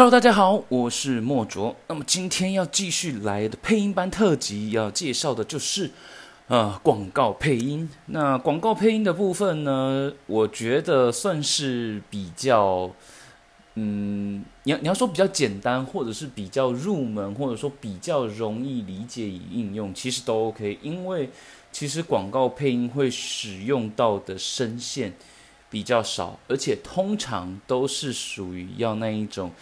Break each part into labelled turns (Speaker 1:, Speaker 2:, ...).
Speaker 1: Hello，大家好，我是莫卓。那么今天要继续来的配音班特辑，要介绍的就是呃广告配音。那广告配音的部分呢，我觉得算是比较，嗯，你要你要说比较简单，或者是比较入门，或者说比较容易理解与应用，其实都 OK。因为其实广告配音会使用到的声线比较少，而且通常都是属于要那一种。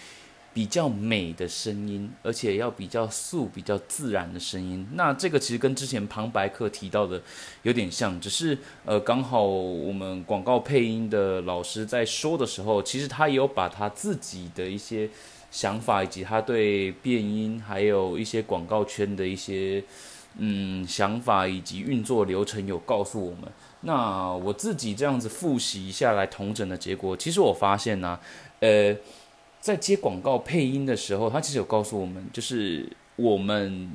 Speaker 1: 比较美的声音，而且要比较素、比较自然的声音。那这个其实跟之前旁白课提到的有点像，只是呃，刚好我们广告配音的老师在说的时候，其实他也有把他自己的一些想法，以及他对变音，还有一些广告圈的一些嗯想法以及运作流程有告诉我们。那我自己这样子复习下来同整的结果，其实我发现呢，呃。在接广告配音的时候，他其实有告诉我们，就是我们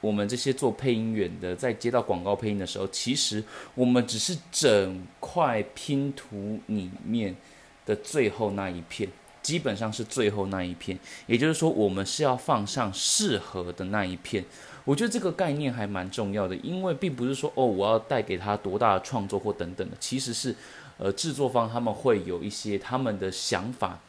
Speaker 1: 我们这些做配音员的，在接到广告配音的时候，其实我们只是整块拼图里面的最后那一片，基本上是最后那一片。也就是说，我们是要放上适合的那一片。我觉得这个概念还蛮重要的，因为并不是说哦，我要带给他多大的创作或等等的，其实是呃制作方他们会有一些他们的想法。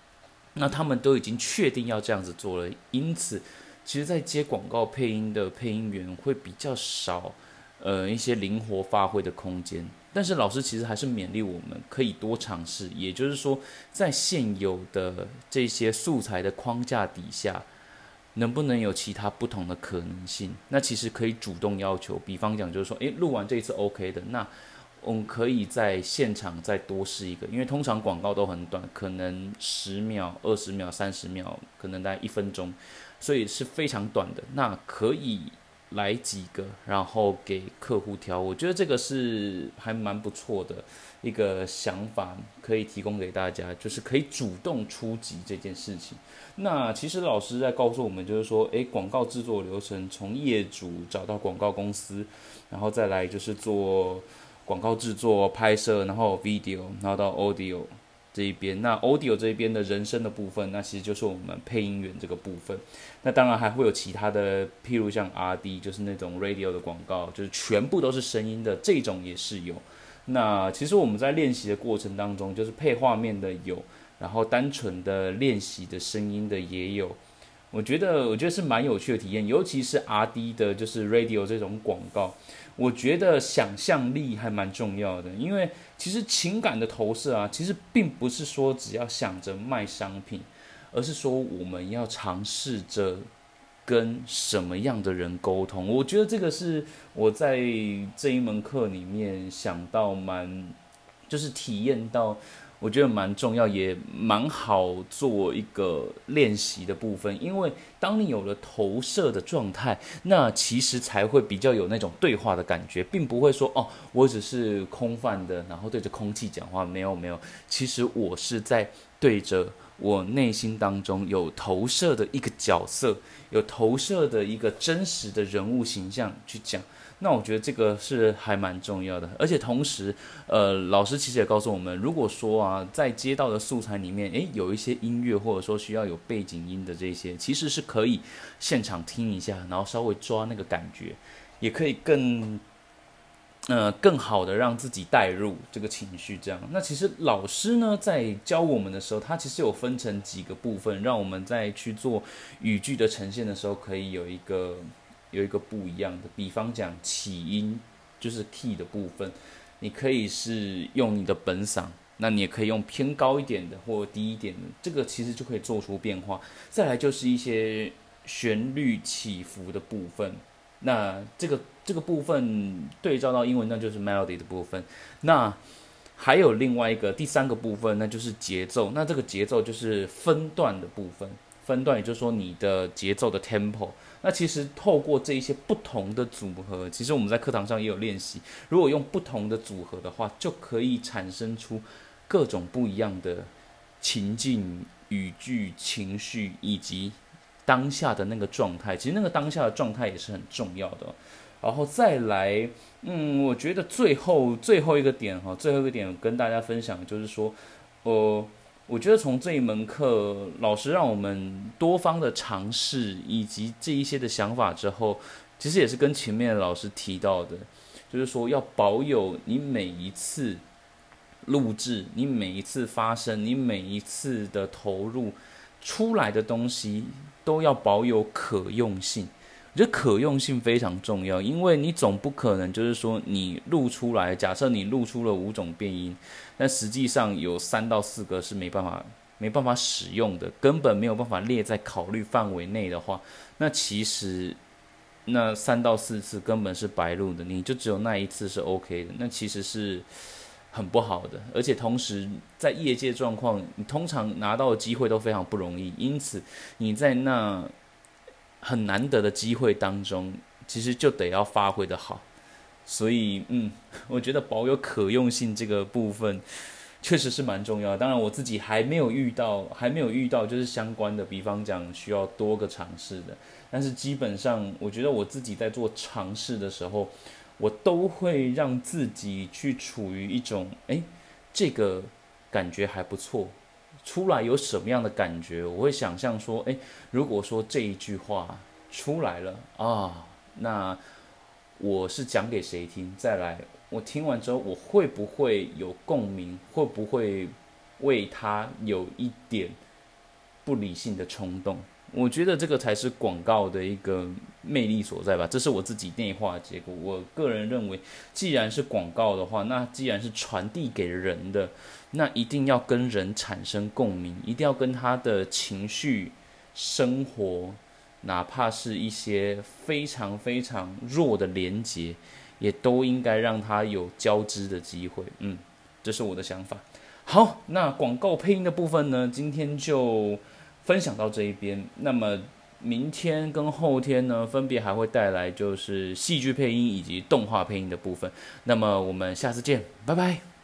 Speaker 1: 那他们都已经确定要这样子做了，因此，其实，在接广告配音的配音员会比较少，呃，一些灵活发挥的空间。但是老师其实还是勉励我们可以多尝试，也就是说，在现有的这些素材的框架底下，能不能有其他不同的可能性？那其实可以主动要求，比方讲，就是说，诶，录完这一次 OK 的，那。我们可以在现场再多试一个，因为通常广告都很短，可能十秒、二十秒、三十秒，可能大概一分钟，所以是非常短的。那可以来几个，然后给客户挑。我觉得这个是还蛮不错的一个想法，可以提供给大家，就是可以主动出击这件事情。那其实老师在告诉我们，就是说，诶，广告制作流程从业主找到广告公司，然后再来就是做。广告制作、拍摄，然后 video，然后到 audio 这一边。那 audio 这一边的人声的部分，那其实就是我们配音员这个部分。那当然还会有其他的，譬如像 RD，就是那种 radio 的广告，就是全部都是声音的这种也是有。那其实我们在练习的过程当中，就是配画面的有，然后单纯的练习的声音的也有。我觉得，我觉得是蛮有趣的体验，尤其是 RD 的，就是 radio 这种广告。我觉得想象力还蛮重要的，因为其实情感的投射啊，其实并不是说只要想着卖商品，而是说我们要尝试着跟什么样的人沟通。我觉得这个是我在这一门课里面想到蛮，就是体验到。我觉得蛮重要，也蛮好做一个练习的部分。因为当你有了投射的状态，那其实才会比较有那种对话的感觉，并不会说哦，我只是空泛的，然后对着空气讲话。没有没有，其实我是在对着我内心当中有投射的一个角色，有投射的一个真实的人物形象去讲。那我觉得这个是还蛮重要的，而且同时，呃，老师其实也告诉我们，如果说啊，在接到的素材里面，诶，有一些音乐或者说需要有背景音的这些，其实是可以现场听一下，然后稍微抓那个感觉，也可以更，呃，更好的让自己带入这个情绪。这样，那其实老师呢在教我们的时候，他其实有分成几个部分，让我们在去做语句的呈现的时候，可以有一个。有一个不一样的，比方讲起音就是 key 的部分，你可以是用你的本嗓，那你也可以用偏高一点的或低一点的，这个其实就可以做出变化。再来就是一些旋律起伏的部分，那这个这个部分对照到英文，那就是 melody 的部分。那还有另外一个第三个部分，那就是节奏。那这个节奏就是分段的部分，分段也就是说你的节奏的 tempo。那其实透过这一些不同的组合，其实我们在课堂上也有练习。如果用不同的组合的话，就可以产生出各种不一样的情境、语句、情绪以及当下的那个状态。其实那个当下的状态也是很重要的。然后再来，嗯，我觉得最后最后一个点哈，最后一个点跟大家分享就是说，呃。我觉得从这一门课，老师让我们多方的尝试以及这一些的想法之后，其实也是跟前面老师提到的，就是说要保有你每一次录制、你每一次发声、你每一次的投入出来的东西，都要保有可用性。我觉得可用性非常重要，因为你总不可能就是说你录出来，假设你录出了五种变音，但实际上有三到四个是没办法没办法使用的，根本没有办法列在考虑范围内的话，那其实那三到四次根本是白录的，你就只有那一次是 OK 的，那其实是很不好的，而且同时在业界状况，你通常拿到的机会都非常不容易，因此你在那。很难得的机会当中，其实就得要发挥的好，所以嗯，我觉得保有可用性这个部分确实是蛮重要。当然，我自己还没有遇到，还没有遇到就是相关的，比方讲需要多个尝试的。但是基本上，我觉得我自己在做尝试的时候，我都会让自己去处于一种哎，这个感觉还不错。出来有什么样的感觉？我会想象说，诶，如果说这一句话出来了啊，那我是讲给谁听？再来，我听完之后，我会不会有共鸣？会不会为他有一点不理性的冲动？我觉得这个才是广告的一个魅力所在吧，这是我自己内化的结果。我个人认为，既然是广告的话，那既然是传递给人的，那一定要跟人产生共鸣，一定要跟他的情绪、生活，哪怕是一些非常非常弱的连接，也都应该让他有交织的机会。嗯，这是我的想法。好，那广告配音的部分呢，今天就。分享到这一边，那么明天跟后天呢，分别还会带来就是戏剧配音以及动画配音的部分。那么我们下次见，拜拜。